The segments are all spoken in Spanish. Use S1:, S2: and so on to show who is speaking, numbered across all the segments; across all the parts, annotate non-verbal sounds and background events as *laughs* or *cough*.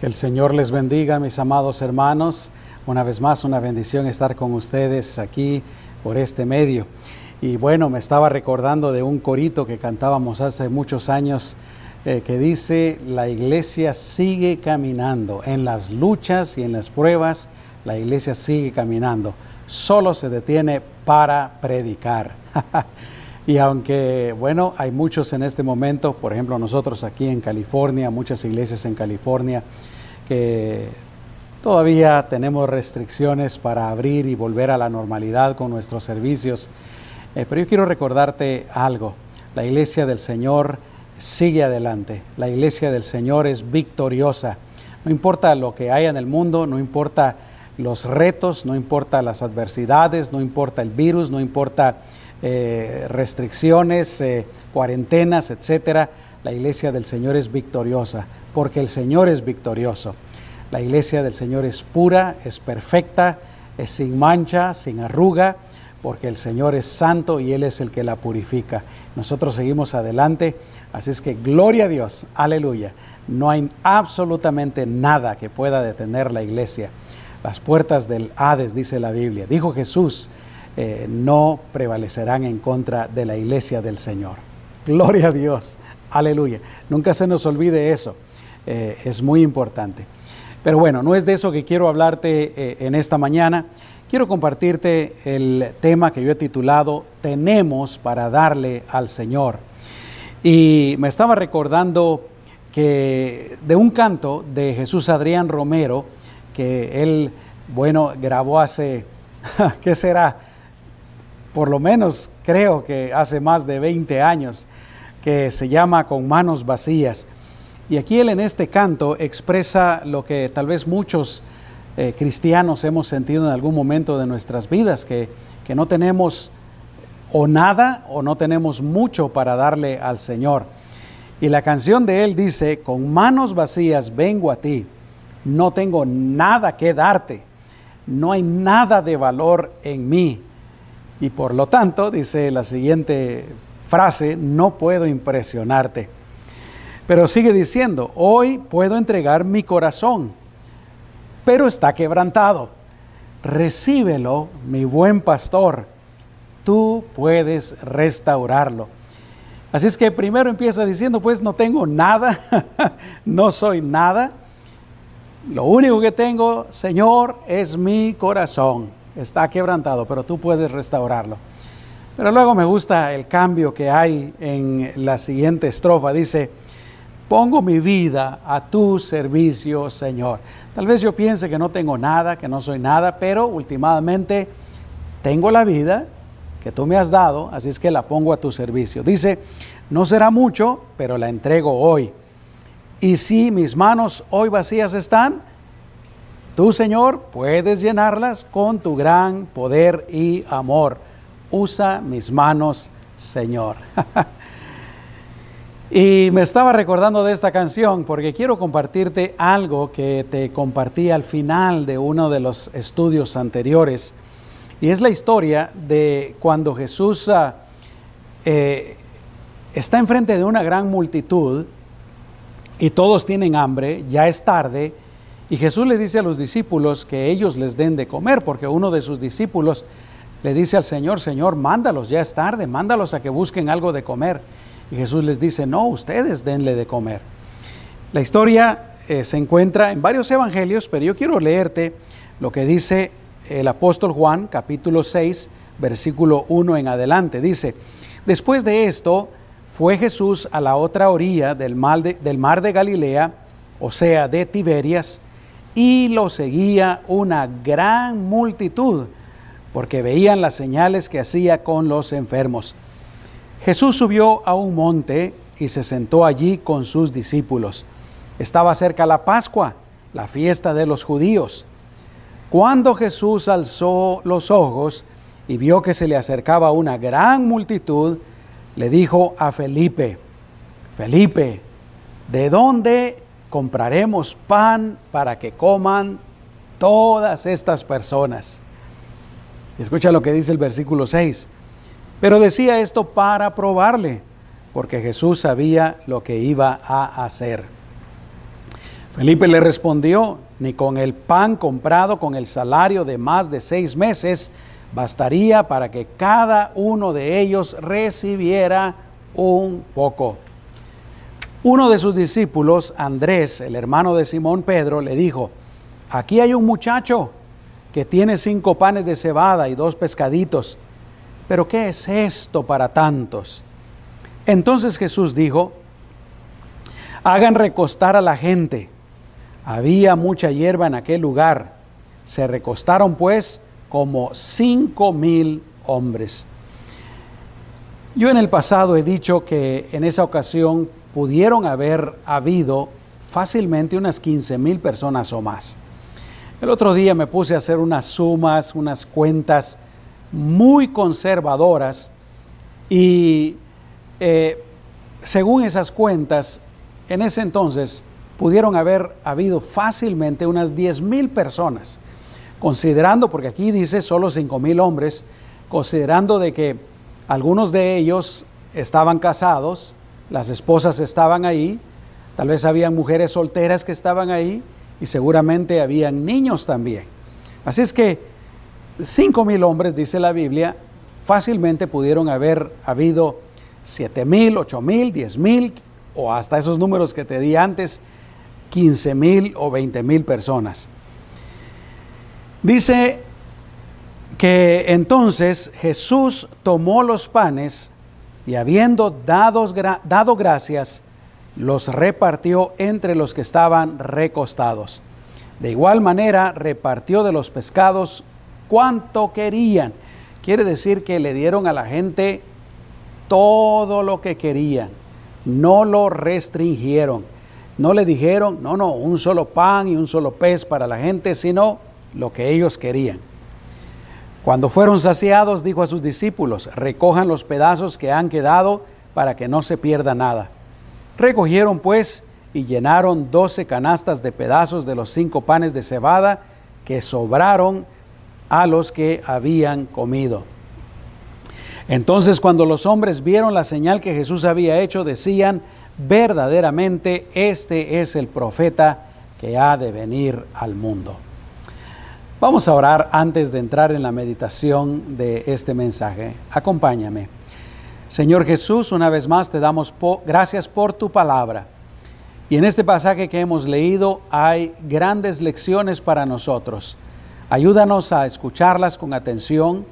S1: Que el Señor les bendiga, mis amados hermanos. Una vez más, una bendición estar con ustedes aquí por este medio. Y bueno, me estaba recordando de un corito que cantábamos hace muchos años eh, que dice, la iglesia sigue caminando. En las luchas y en las pruebas, la iglesia sigue caminando. Solo se detiene para predicar. *laughs* y aunque, bueno, hay muchos en este momento, por ejemplo, nosotros aquí en California, muchas iglesias en California, que todavía tenemos restricciones para abrir y volver a la normalidad con nuestros servicios. Eh, pero yo quiero recordarte algo. La iglesia del Señor sigue adelante. La iglesia del Señor es victoriosa. No importa lo que haya en el mundo, no importa los retos, no importa las adversidades, no importa el virus, no importa eh, restricciones, eh, cuarentenas, etcétera. La iglesia del Señor es victoriosa, porque el Señor es victorioso. La iglesia del Señor es pura, es perfecta, es sin mancha, sin arruga, porque el Señor es santo y Él es el que la purifica. Nosotros seguimos adelante, así es que gloria a Dios, aleluya. No hay absolutamente nada que pueda detener la iglesia. Las puertas del Hades, dice la Biblia. Dijo Jesús, eh, no prevalecerán en contra de la iglesia del Señor. Gloria a Dios, aleluya. Nunca se nos olvide eso, eh, es muy importante. Pero bueno, no es de eso que quiero hablarte eh, en esta mañana. Quiero compartirte el tema que yo he titulado Tenemos para darle al Señor. Y me estaba recordando que de un canto de Jesús Adrián Romero, que él, bueno, grabó hace, *laughs* ¿qué será? Por lo menos creo que hace más de 20 años, que se llama Con manos vacías. Y aquí él en este canto expresa lo que tal vez muchos eh, cristianos hemos sentido en algún momento de nuestras vidas, que, que no tenemos o nada o no tenemos mucho para darle al Señor. Y la canción de él dice, con manos vacías vengo a ti no tengo nada que darte, no hay nada de valor en mí. Y por lo tanto, dice la siguiente frase, no puedo impresionarte. Pero sigue diciendo, hoy puedo entregar mi corazón, pero está quebrantado. Recíbelo, mi buen pastor, tú puedes restaurarlo. Así es que primero empieza diciendo, pues no tengo nada, *laughs* no soy nada lo único que tengo, Señor, es mi corazón. Está quebrantado, pero tú puedes restaurarlo. Pero luego me gusta el cambio que hay en la siguiente estrofa. Dice, pongo mi vida a tu servicio, Señor. Tal vez yo piense que no tengo nada, que no soy nada, pero últimamente tengo la vida que tú me has dado, así es que la pongo a tu servicio. Dice, no será mucho, pero la entrego hoy. Y si mis manos hoy vacías están, tú, Señor, puedes llenarlas con tu gran poder y amor. Usa mis manos, Señor. *laughs* y me estaba recordando de esta canción porque quiero compartirte algo que te compartí al final de uno de los estudios anteriores. Y es la historia de cuando Jesús ah, eh, está enfrente de una gran multitud y todos tienen hambre, ya es tarde, y Jesús le dice a los discípulos que ellos les den de comer, porque uno de sus discípulos le dice al Señor, Señor, mándalos, ya es tarde, mándalos a que busquen algo de comer. Y Jesús les dice, no, ustedes denle de comer. La historia eh, se encuentra en varios evangelios, pero yo quiero leerte lo que dice el apóstol Juan, capítulo 6, versículo 1 en adelante. Dice, después de esto, fue Jesús a la otra orilla del mar, de, del mar de Galilea, o sea, de Tiberias, y lo seguía una gran multitud, porque veían las señales que hacía con los enfermos. Jesús subió a un monte y se sentó allí con sus discípulos. Estaba cerca la Pascua, la fiesta de los judíos. Cuando Jesús alzó los ojos y vio que se le acercaba una gran multitud, le dijo a Felipe, Felipe, ¿de dónde compraremos pan para que coman todas estas personas? Escucha lo que dice el versículo 6. Pero decía esto para probarle, porque Jesús sabía lo que iba a hacer. Felipe le respondió, ni con el pan comprado con el salario de más de seis meses bastaría para que cada uno de ellos recibiera un poco. Uno de sus discípulos, Andrés, el hermano de Simón Pedro, le dijo, aquí hay un muchacho que tiene cinco panes de cebada y dos pescaditos, pero ¿qué es esto para tantos? Entonces Jesús dijo, hagan recostar a la gente. Había mucha hierba en aquel lugar. Se recostaron pues como cinco mil hombres. Yo en el pasado he dicho que en esa ocasión pudieron haber habido fácilmente unas 15 mil personas o más. El otro día me puse a hacer unas sumas, unas cuentas muy conservadoras y eh, según esas cuentas, en ese entonces pudieron haber habido fácilmente unas 10 mil personas, considerando, porque aquí dice solo 5 mil hombres, considerando de que algunos de ellos estaban casados, las esposas estaban ahí, tal vez habían mujeres solteras que estaban ahí y seguramente habían niños también. Así es que 5 mil hombres, dice la Biblia, fácilmente pudieron haber habido 7 mil, 8 mil, 10 mil o hasta esos números que te di antes, 15 mil o 20 mil personas. Dice que entonces Jesús tomó los panes y habiendo dado gracias, los repartió entre los que estaban recostados. De igual manera repartió de los pescados cuanto querían. Quiere decir que le dieron a la gente todo lo que querían. No lo restringieron. No le dijeron, no, no, un solo pan y un solo pez para la gente, sino lo que ellos querían. Cuando fueron saciados, dijo a sus discípulos, recojan los pedazos que han quedado para que no se pierda nada. Recogieron pues y llenaron doce canastas de pedazos de los cinco panes de cebada que sobraron a los que habían comido. Entonces cuando los hombres vieron la señal que Jesús había hecho, decían, verdaderamente este es el profeta que ha de venir al mundo. Vamos a orar antes de entrar en la meditación de este mensaje. Acompáñame. Señor Jesús, una vez más te damos gracias por tu palabra. Y en este pasaje que hemos leído hay grandes lecciones para nosotros. Ayúdanos a escucharlas con atención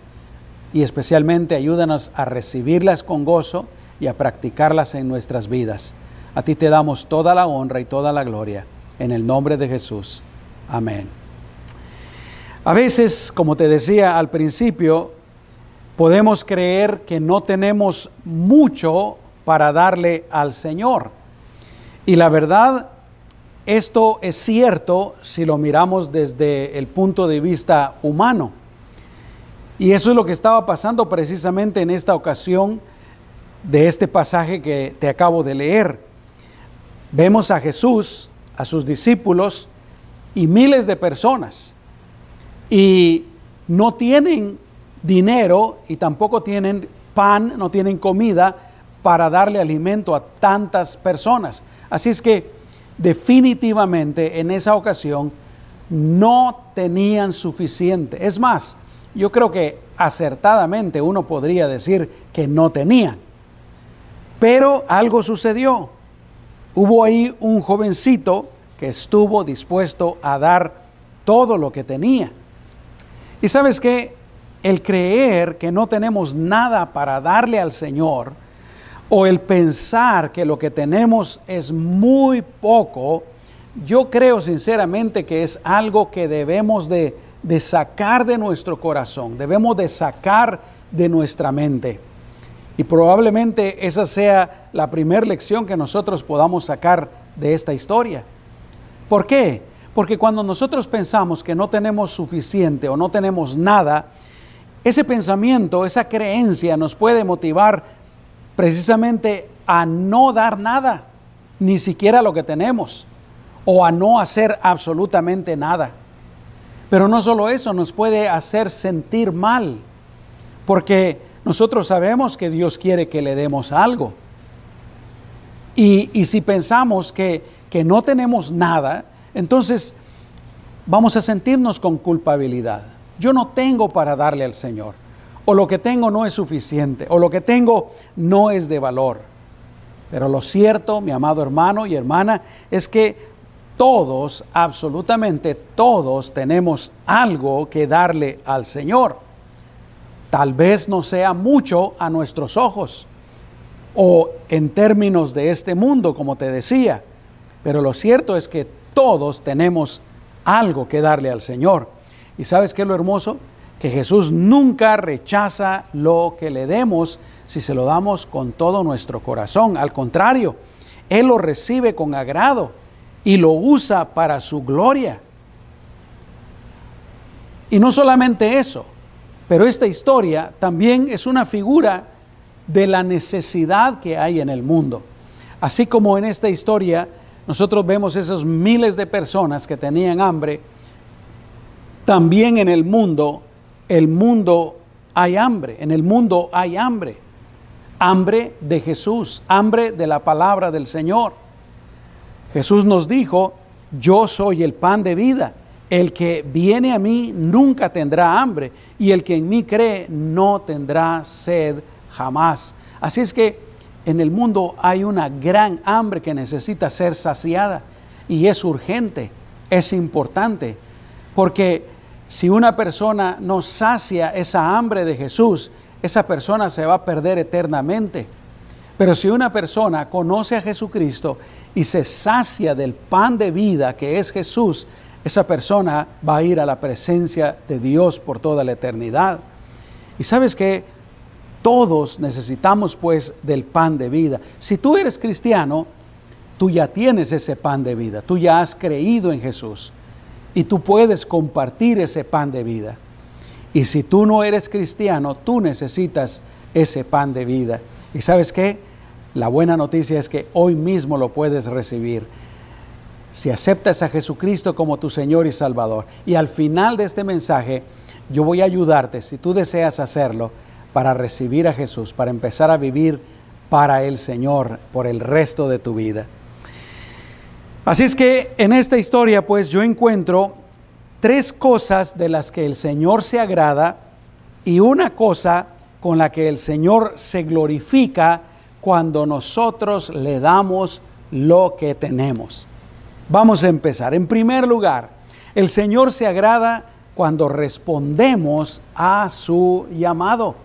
S1: y especialmente ayúdanos a recibirlas con gozo y a practicarlas en nuestras vidas. A ti te damos toda la honra y toda la gloria. En el nombre de Jesús. Amén. A veces, como te decía al principio, podemos creer que no tenemos mucho para darle al Señor. Y la verdad, esto es cierto si lo miramos desde el punto de vista humano. Y eso es lo que estaba pasando precisamente en esta ocasión de este pasaje que te acabo de leer. Vemos a Jesús, a sus discípulos y miles de personas. Y no tienen dinero y tampoco tienen pan, no tienen comida para darle alimento a tantas personas. Así es que definitivamente en esa ocasión no tenían suficiente. Es más, yo creo que acertadamente uno podría decir que no tenían. Pero algo sucedió. Hubo ahí un jovencito que estuvo dispuesto a dar todo lo que tenía. Y sabes que el creer que no tenemos nada para darle al Señor, o el pensar que lo que tenemos es muy poco, yo creo sinceramente que es algo que debemos de, sacar de nuestro corazón, debemos de sacar de nuestra mente. Y probablemente esa sea la primera lección que nosotros podamos sacar de esta historia. ¿Por qué? Porque cuando nosotros pensamos que no tenemos suficiente o no tenemos nada, ese pensamiento, esa creencia nos puede motivar precisamente a no dar nada, ni siquiera lo que tenemos, o a no hacer absolutamente nada. Pero no solo eso, nos puede hacer sentir mal, porque nosotros sabemos que Dios quiere que le demos algo. Y, si pensamos que, que no tenemos nada, entonces vamos a sentirnos con culpabilidad. Yo no tengo para darle al Señor, o lo que tengo no es suficiente, o lo que tengo no es de valor. Pero lo cierto, mi amado hermano y hermana, es que todos, absolutamente todos, tenemos algo que darle al Señor. Tal vez no sea mucho a nuestros ojos o en términos de este mundo, como te decía, pero lo cierto es que todos tenemos algo que darle al Señor. ¿Y sabes qué es lo hermoso? Que Jesús nunca rechaza lo que le demos si se lo damos con todo nuestro corazón. Al contrario, Él lo recibe con agrado y lo usa para su gloria. Y no solamente eso, pero esta historia también es una figura de la necesidad que hay en el mundo. Así como en esta historia nosotros vemos esos miles de personas que tenían hambre, también en el mundo, el mundo hay hambre, en el mundo hay hambre. Hambre de Jesús, hambre de la palabra del Señor. Jesús nos dijo, yo soy el pan de vida. El que viene a mí nunca tendrá hambre y el que en mí cree no tendrá sed jamás. Así es que en el mundo hay una gran hambre que necesita ser saciada y es urgente, es importante, porque si una persona no sacia esa hambre de Jesús, esa persona se va a perder eternamente. Pero si una persona conoce a Jesucristo y se sacia del pan de vida que es Jesús, esa persona va a ir a la presencia de Dios por toda la eternidad. Y sabes que todos necesitamos pues del pan de vida. Si tú eres cristiano, tú ya tienes ese pan de vida, tú ya has creído en Jesús y tú puedes compartir ese pan de vida. Y si tú no eres cristiano, tú necesitas ese pan de vida. ¿Y sabes qué? La buena noticia es que hoy mismo lo puedes recibir. Si aceptas a Jesucristo como tu Señor y Salvador. Y al final de este mensaje, yo voy a ayudarte, si tú deseas hacerlo, para recibir a Jesús, para empezar a vivir para el Señor por el resto de tu vida. Así es que en esta historia, pues yo encuentro tres cosas de las que el Señor se agrada y una cosa con la que el Señor se glorifica cuando nosotros le damos lo que tenemos. Vamos a empezar. En primer lugar, el Señor se agrada cuando respondemos a su llamado.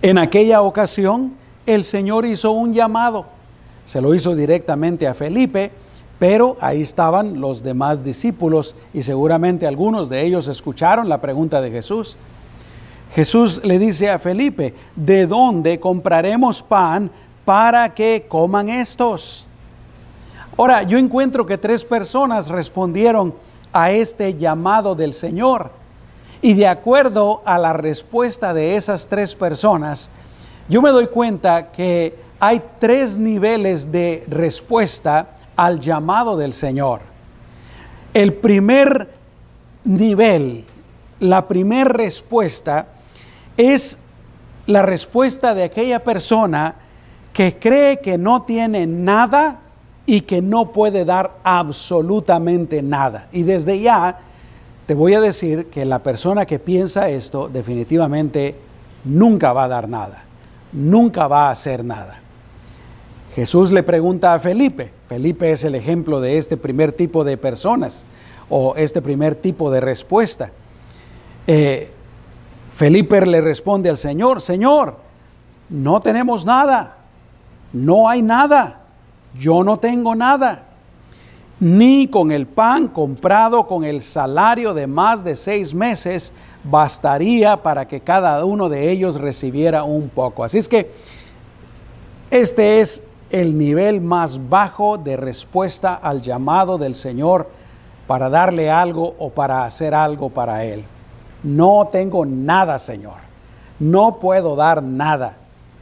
S1: En aquella ocasión, el Señor hizo un llamado. Se lo hizo directamente a Felipe, pero ahí estaban los demás discípulos y seguramente algunos de ellos escucharon la pregunta de Jesús. Jesús le dice a Felipe, ¿de dónde compraremos pan para que coman estos? Ahora, yo encuentro que tres personas respondieron a este llamado del Señor. Y de acuerdo a la respuesta de esas tres personas, yo me doy cuenta que hay tres niveles de respuesta al llamado del Señor. El primer nivel, la primera respuesta es la respuesta de aquella persona que cree que no tiene nada y que no puede dar absolutamente nada. Y desde ya te voy a decir que la persona que piensa esto definitivamente nunca va a dar nada, nunca va a hacer nada. Jesús le pregunta a Felipe, Felipe es el ejemplo de este primer tipo de personas o este primer tipo de respuesta. Eh, Felipe le responde al Señor, Señor, no tenemos nada, no hay nada, yo no tengo nada, ni con el pan comprado con el salario de más de seis meses bastaría para que cada uno de ellos recibiera un poco. Así es que este es el nivel más bajo de respuesta al llamado del Señor para darle algo o para hacer algo para Él. No tengo nada, Señor. No puedo dar nada.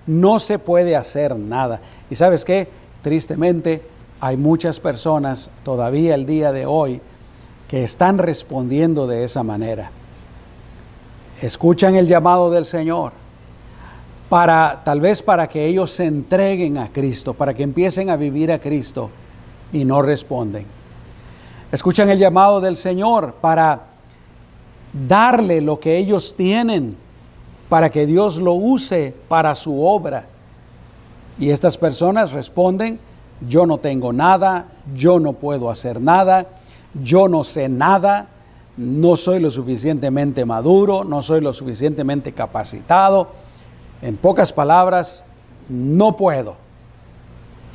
S1: No se puede hacer nada. Y sabes qué? Tristemente, hay muchas personas todavía el día de hoy que están respondiendo de esa manera. Escuchan el llamado del Señor para tal vez para que ellos se entreguen a Cristo, para que empiecen a vivir a Cristo y no responden. Escuchan el llamado del Señor para darle lo que ellos tienen, para que Dios lo use para su obra. Y estas personas responden, yo no tengo nada, yo no puedo hacer nada, yo no sé nada, no soy lo suficientemente maduro, no soy lo suficientemente capacitado. En pocas palabras, no puedo.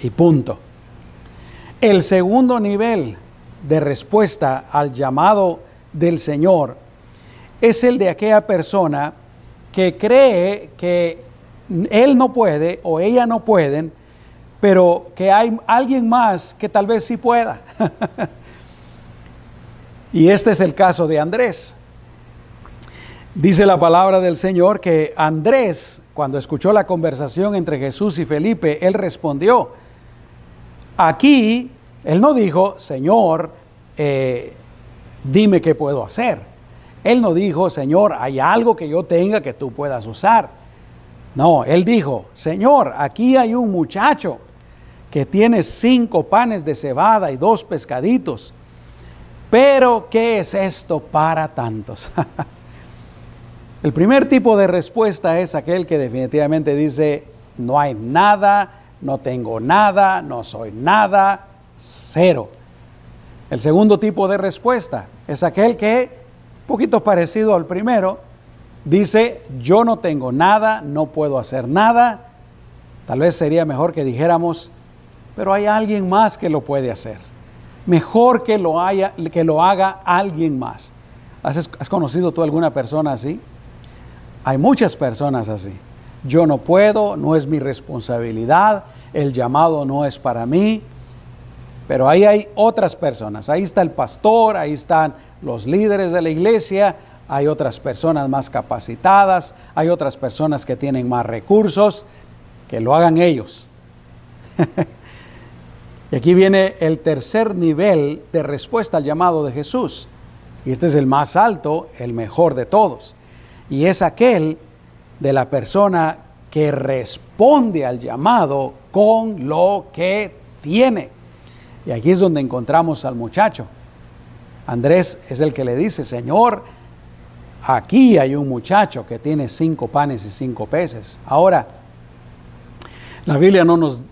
S1: Y punto. El segundo nivel de respuesta al llamado del Señor es el de aquella persona que cree que él no puede o ella no pueden, pero que hay alguien más que tal vez sí pueda. *laughs* y este es el caso de Andrés. Dice la palabra del Señor que Andrés, cuando escuchó la conversación entre Jesús y Felipe, él respondió, aquí, él no dijo, Señor, eh, dime qué puedo hacer. Él no dijo, Señor, hay algo que yo tenga que tú puedas usar. No, él dijo, Señor, aquí hay un muchacho que tiene cinco panes de cebada y dos pescaditos. Pero, ¿qué es esto para tantos? *laughs* El primer tipo de respuesta es aquel que definitivamente dice, no hay nada, no tengo nada, no soy nada, cero. El segundo tipo de respuesta es aquel que, poquito parecido al primero, dice, yo no tengo nada, no puedo hacer nada. Tal vez sería mejor que dijéramos, pero hay alguien más que lo puede hacer. Mejor que lo, haya, que lo haga alguien más. ¿Has, ¿Has conocido tú alguna persona así? Hay muchas personas así. Yo no puedo, no es mi responsabilidad, el llamado no es para mí, pero ahí hay otras personas. Ahí está el pastor, ahí están los líderes de la iglesia, hay otras personas más capacitadas, hay otras personas que tienen más recursos, que lo hagan ellos. *laughs* y aquí viene el tercer nivel de respuesta al llamado de Jesús. Y este es el más alto, el mejor de todos y es aquel de la persona que responde al llamado con lo que tiene. Y aquí es donde encontramos al muchacho. Andrés es el que le dice, Señor, aquí hay un muchacho que tiene cinco panes y cinco peces. Ahora, la Biblia no nos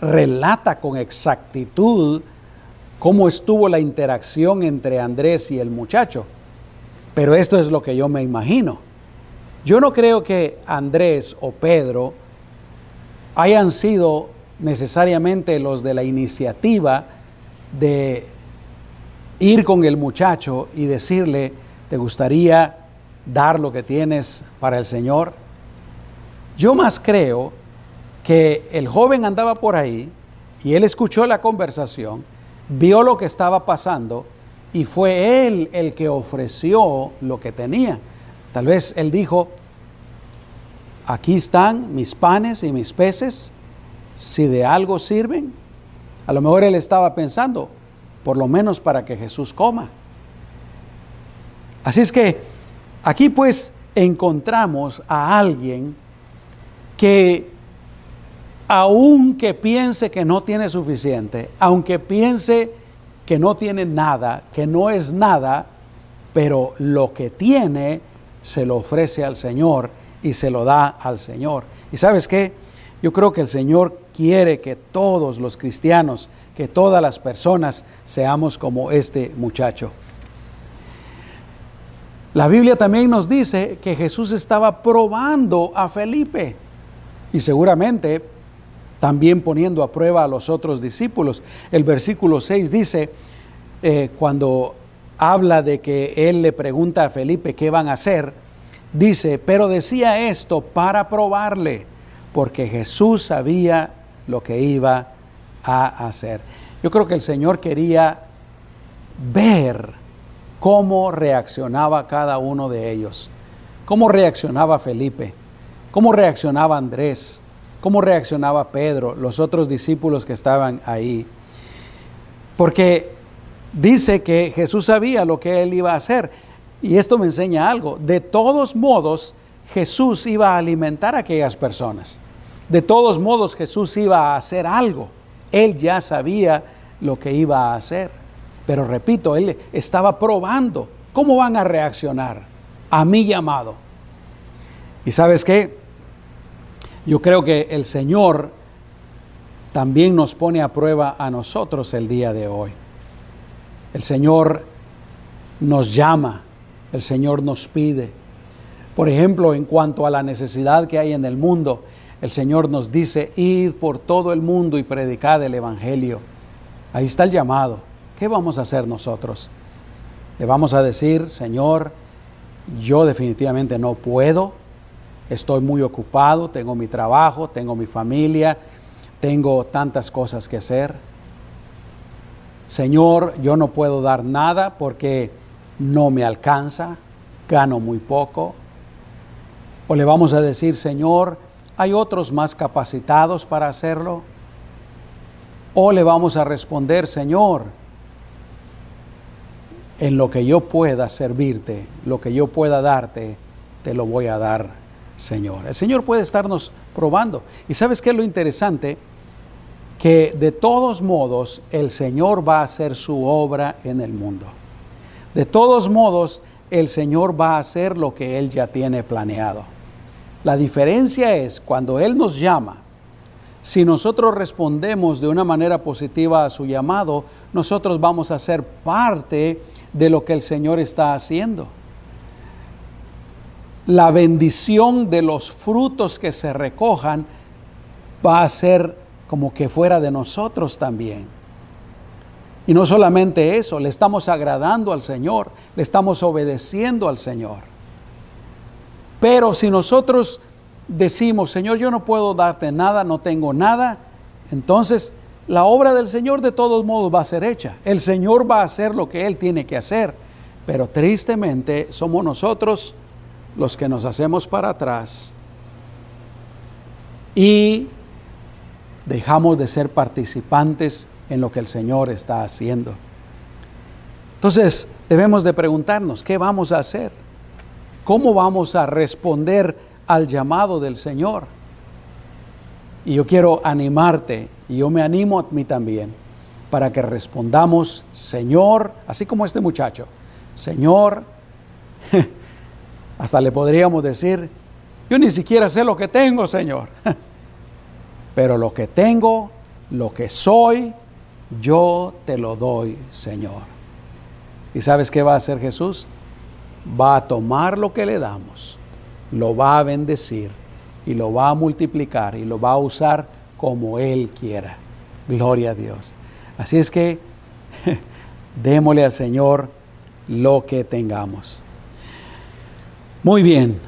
S1: relata con exactitud cómo estuvo la interacción entre Andrés y el muchacho, pero esto es lo que yo me imagino. Yo no creo que Andrés o Pedro hayan sido necesariamente los de la iniciativa de ir con el muchacho y decirle, ¿te gustaría dar lo que tienes para el Señor? Yo más creo que el joven andaba por ahí y él escuchó la conversación, vio lo que estaba pasando y fue él el que ofreció lo que tenía. Tal vez él dijo, aquí están mis panes y mis peces, si de algo sirven. A lo mejor él estaba pensando, por lo menos para que Jesús coma. Así es que aquí pues encontramos a alguien que aunque piense que no tiene suficiente, aunque piense que no tiene nada, que no es nada, pero lo que tiene se lo ofrece al Señor y se lo da al Señor. ¿Y sabes qué? Yo creo que el Señor quiere que todos los cristianos, que todas las personas seamos como este muchacho. La Biblia también nos dice que Jesús estaba probando a Felipe y seguramente también poniendo a prueba a los otros discípulos. El versículo 6 dice, eh, cuando habla de que él le pregunta a Felipe qué van a hacer, dice, pero decía esto para probarle, porque Jesús sabía lo que iba a hacer. Yo creo que el Señor quería ver cómo reaccionaba cada uno de ellos, cómo reaccionaba Felipe, cómo reaccionaba Andrés, cómo reaccionaba Pedro, los otros discípulos que estaban ahí. Porque dice que Jesús sabía lo que él iba a hacer. Y esto me enseña algo. De todos modos, Jesús iba a alimentar a aquellas personas. De todos modos, Jesús iba a hacer algo. Él ya sabía lo que iba a hacer. Pero repito, Él estaba probando cómo van a reaccionar a mi llamado. Y sabes qué? Yo creo que el Señor también nos pone a prueba a nosotros el día de hoy. El Señor nos llama, el Señor nos pide. Por ejemplo, en cuanto a la necesidad que hay en el mundo, el Señor nos dice, id por todo el mundo y predicad el Evangelio. Ahí está el llamado. ¿Qué vamos a hacer nosotros? Le vamos a decir, Señor, yo definitivamente no puedo, estoy muy ocupado, tengo mi trabajo, tengo mi familia, tengo tantas cosas que hacer. Señor, yo no puedo dar nada porque no me alcanza, gano muy poco. O le vamos a decir, Señor, ¿hay otros más capacitados para hacerlo? O le vamos a responder, Señor, en lo que yo pueda servirte, lo que yo pueda darte, te lo voy a dar, Señor. El Señor puede estarnos probando. ¿Y sabes qué es lo interesante? Que de todos modos el Señor va a hacer su obra en el mundo. De todos modos, el Señor va a hacer lo que Él ya tiene planeado. La diferencia es cuando Él nos llama, si nosotros respondemos de una manera positiva a su llamado, nosotros vamos a ser parte de lo que el Señor está haciendo. La bendición de los frutos que se recojan va a ser como que fuera de nosotros también. Y no solamente eso, le estamos agradando al Señor, le estamos obedeciendo al Señor. Pero si nosotros decimos, Señor, yo no puedo darte nada, no tengo nada, entonces la obra del Señor de todos modos va a ser hecha. El Señor va a hacer lo que Él tiene que hacer. Pero tristemente somos nosotros los que nos hacemos para atrás y dejamos de ser participantes en lo que el Señor está haciendo. Entonces debemos de preguntarnos, ¿qué vamos a hacer? ¿Cómo vamos a responder al llamado del Señor? Y yo quiero animarte, y yo me animo a mí también, para que respondamos, Señor, así como este muchacho, Señor, *laughs* hasta le podríamos decir, yo ni siquiera sé lo que tengo, Señor, *laughs* pero lo que tengo, lo que soy, yo te lo doy, Señor. ¿Y sabes qué va a hacer Jesús? Va a tomar lo que le damos, lo va a bendecir y lo va a multiplicar y lo va a usar como Él quiera. Gloria a Dios. Así es que *laughs* démosle al Señor lo que tengamos. Muy bien.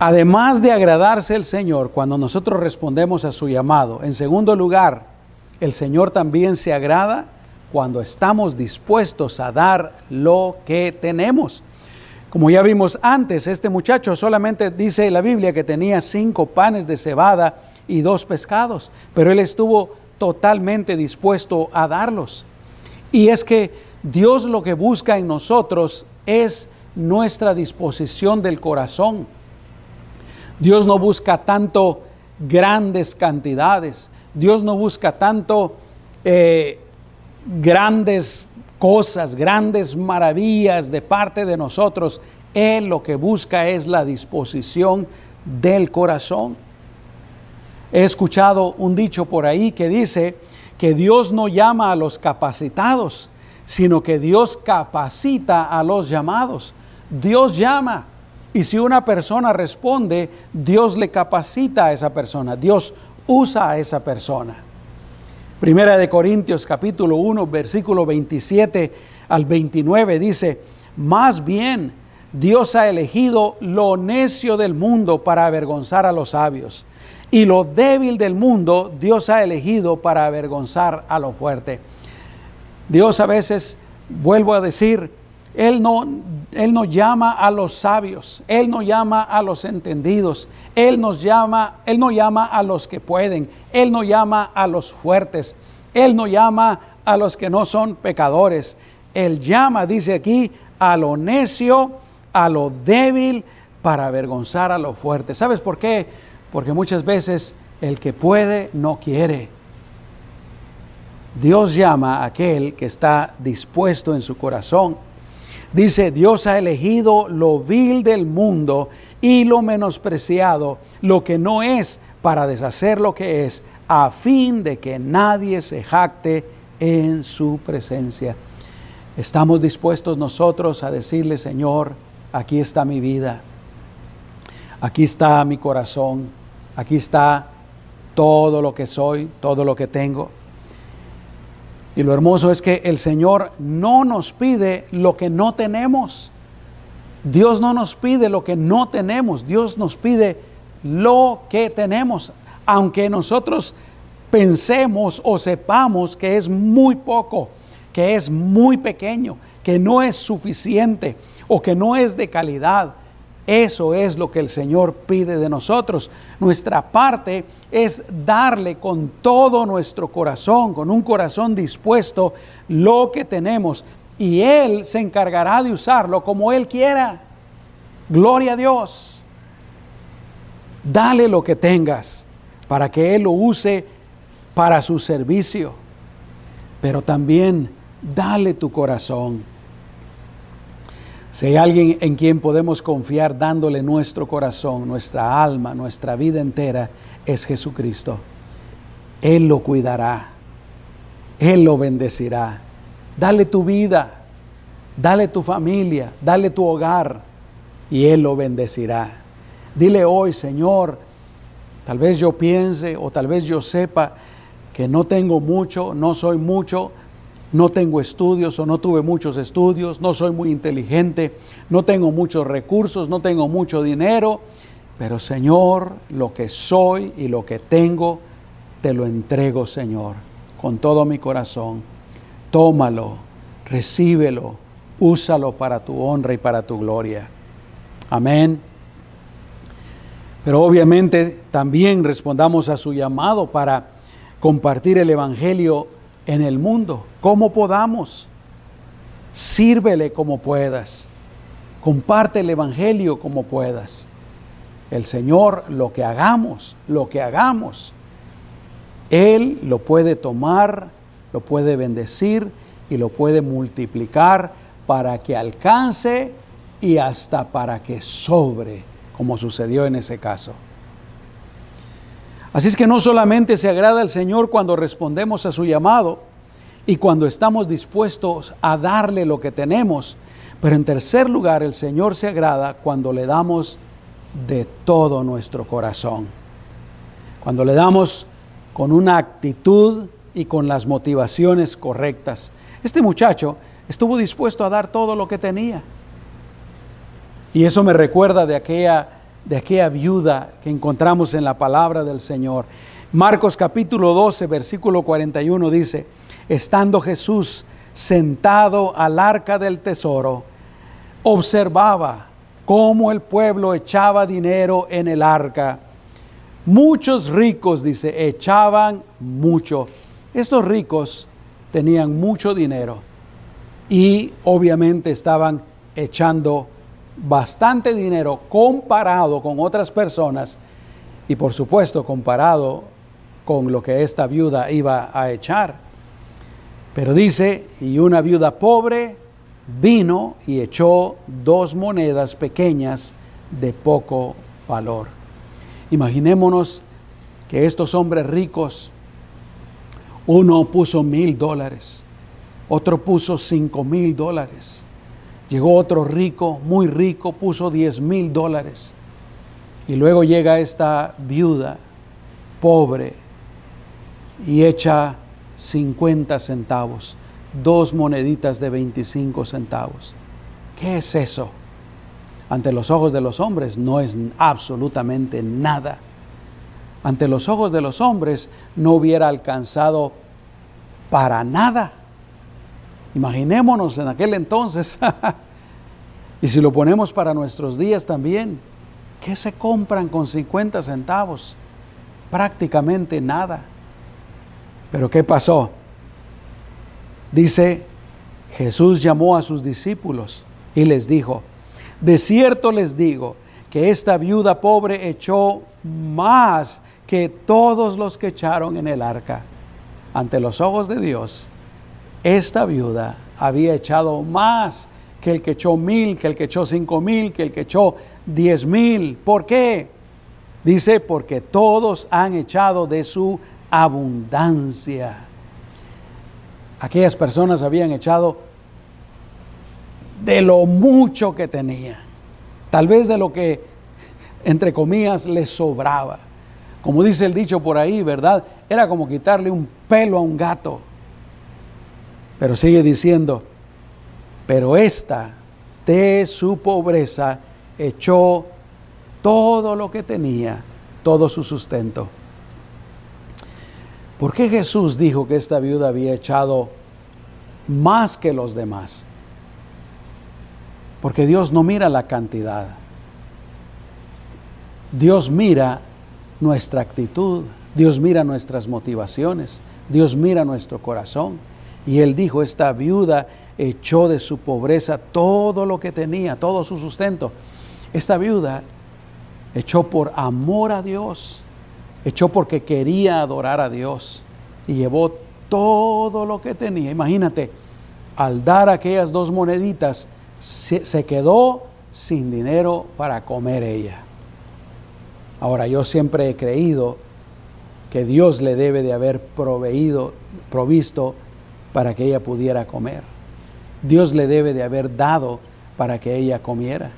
S1: Además de agradarse el Señor cuando nosotros respondemos a su llamado, en segundo lugar, el Señor también se agrada cuando estamos dispuestos a dar lo que tenemos. Como ya vimos antes, este muchacho solamente dice la Biblia que tenía cinco panes de cebada y dos pescados, pero él estuvo totalmente dispuesto a darlos. Y es que Dios lo que busca en nosotros es nuestra disposición del corazón. Dios no busca tanto grandes cantidades, Dios no busca tanto eh, grandes cosas, grandes maravillas de parte de nosotros. Él lo que busca es la disposición del corazón. He escuchado un dicho por ahí que dice que Dios no llama a los capacitados, sino que Dios capacita a los llamados. Dios llama. Y si una persona responde, Dios le capacita a esa persona. Dios usa a esa persona. Primera de Corintios capítulo 1, versículo 27 al 29 dice, más bien Dios ha elegido lo necio del mundo para avergonzar a los sabios, y lo débil del mundo Dios ha elegido para avergonzar a lo fuerte. Dios a veces, vuelvo a decir, él no, él llama a los sabios, Él no llama a los entendidos, Él nos llama, Él no llama a los que pueden, Él no llama a los fuertes, Él no llama a los que no son pecadores. Él llama, dice aquí, a lo necio, a lo débil, para avergonzar a lo fuerte. ¿Sabes por qué? Porque muchas veces el que puede no quiere. Dios llama a aquel que está dispuesto en su corazón. Dice, Dios ha elegido lo vil del mundo y lo menospreciado, lo que no es, para deshacer lo que es, a fin de que nadie se jacte en su presencia. Estamos dispuestos nosotros a decirle, Señor, aquí está mi vida, aquí está mi corazón, aquí está todo lo que soy, todo lo que tengo. Y lo hermoso es que el Señor no nos pide lo que no tenemos. Dios no nos pide lo que no tenemos. Dios nos pide lo que tenemos. Aunque nosotros pensemos o sepamos que es muy poco, que es muy pequeño, que no es suficiente o que no es de calidad. Eso es lo que el Señor pide de nosotros. Nuestra parte es darle con todo nuestro corazón, con un corazón dispuesto, lo que tenemos. Y Él se encargará de usarlo como Él quiera. Gloria a Dios. Dale lo que tengas para que Él lo use para su servicio. Pero también dale tu corazón si hay alguien en quien podemos confiar dándole nuestro corazón, nuestra alma, nuestra vida entera, es Jesucristo. Él lo cuidará. Él lo bendecirá. Dale tu vida, dale tu familia, dale tu hogar y Él lo bendecirá. Dile hoy, Señor, tal vez yo piense o tal vez yo sepa que no tengo mucho, no soy mucho, no tengo estudios o no tuve muchos estudios, no soy muy inteligente, no tengo muchos recursos, no tengo mucho dinero, pero Señor, lo que soy y lo que tengo, te lo entrego, Señor, con todo mi corazón. Tómalo, recíbelo, úsalo para tu honra y para tu gloria. Amén. Pero obviamente también respondamos a su llamado para compartir el Evangelio en el mundo, como podamos. Sírvele como puedas. Comparte el Evangelio como puedas. El Señor, lo que hagamos, lo que hagamos, Él lo puede tomar, lo puede bendecir y lo puede multiplicar para que alcance y hasta para que sobre, como sucedió en ese caso. Así es que no solamente se agrada al Señor cuando respondemos a su llamado y cuando estamos dispuestos a darle lo que tenemos, pero en tercer lugar el Señor se agrada cuando le damos de todo nuestro corazón. Cuando le damos con una actitud y con las motivaciones correctas. Este muchacho estuvo dispuesto a dar todo lo que tenía. Y eso me recuerda de aquella de aquella viuda que encontramos en la palabra del Señor. Marcos capítulo 12, versículo 41 dice, estando Jesús sentado al arca del tesoro, observaba cómo el pueblo echaba dinero en el arca. Muchos ricos, dice, echaban mucho. Estos ricos tenían mucho dinero y obviamente estaban echando bastante dinero comparado con otras personas y por supuesto comparado con lo que esta viuda iba a echar. Pero dice, y una viuda pobre vino y echó dos monedas pequeñas de poco valor. Imaginémonos que estos hombres ricos, uno puso mil dólares, otro puso cinco mil dólares, Llegó otro rico, muy rico, puso 10 mil dólares. Y luego llega esta viuda, pobre, y echa 50 centavos, dos moneditas de 25 centavos. ¿Qué es eso? Ante los ojos de los hombres no es absolutamente nada. Ante los ojos de los hombres no hubiera alcanzado para nada. Imaginémonos en aquel entonces, *laughs* y si lo ponemos para nuestros días también, ¿qué se compran con 50 centavos? Prácticamente nada. Pero ¿qué pasó? Dice, Jesús llamó a sus discípulos y les dijo, de cierto les digo que esta viuda pobre echó más que todos los que echaron en el arca ante los ojos de Dios, esta viuda había echado más que el que echó mil, que el que echó cinco mil, que el que echó diez mil. ¿Por qué? Dice, porque todos han echado de su abundancia. Aquellas personas habían echado de lo mucho que tenían, tal vez de lo que, entre comillas, les sobraba. Como dice el dicho por ahí, ¿verdad? Era como quitarle un pelo a un gato. Pero sigue diciendo, pero esta de su pobreza echó todo lo que tenía, todo su sustento. ¿Por qué Jesús dijo que esta viuda había echado más que los demás? Porque Dios no mira la cantidad. Dios mira nuestra actitud, Dios mira nuestras motivaciones, Dios mira nuestro corazón. Y Él dijo, esta viuda echó de su pobreza todo lo que tenía, todo su sustento. Esta viuda echó por amor a Dios, echó porque quería adorar a Dios y llevó todo lo que tenía. Imagínate, al dar aquellas dos moneditas, se, quedó sin dinero para comer ella. Ahora, yo siempre he creído que Dios le debe de haber proveído, provisto para que ella pudiera comer. Dios le debe de haber dado para que ella comiera.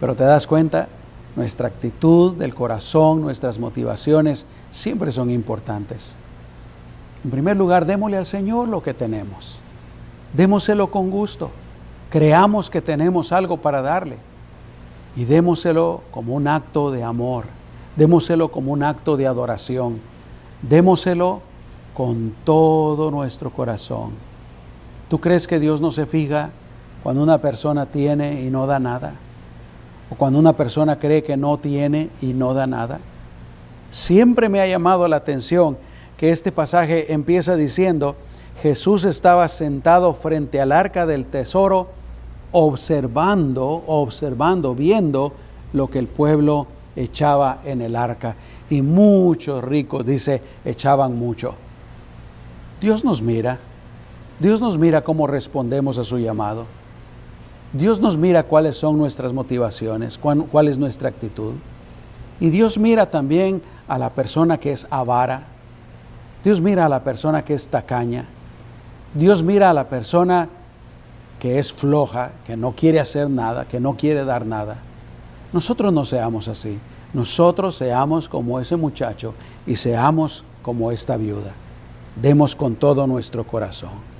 S1: Pero te das cuenta, nuestra actitud del corazón, nuestras motivaciones siempre son importantes. En primer lugar, démosle al Señor lo que tenemos. Démoselo con gusto. Creamos que tenemos algo para darle. Y démoselo como un acto de amor. Démoselo como un acto de adoración. Démoselo con todo nuestro corazón. ¿Tú crees que Dios no se fija cuando una persona tiene y no da nada? Cuando una persona cree que no tiene y no da nada. Siempre me ha llamado la atención que este pasaje empieza diciendo, Jesús estaba sentado frente al arca del tesoro, observando, observando, viendo lo que el pueblo echaba en el arca. Y muchos ricos, dice, echaban mucho. Dios nos mira, Dios nos mira cómo respondemos a su llamado. Dios nos mira cuáles son nuestras motivaciones, cuál, es nuestra actitud. Y Dios mira también a la persona que es avara. Dios mira a la persona que es tacaña. Dios mira a la persona que es floja, que no quiere hacer nada, que no quiere dar nada. Nosotros no seamos así. Nosotros seamos como ese muchacho y seamos como esta viuda. Demos con todo nuestro corazón.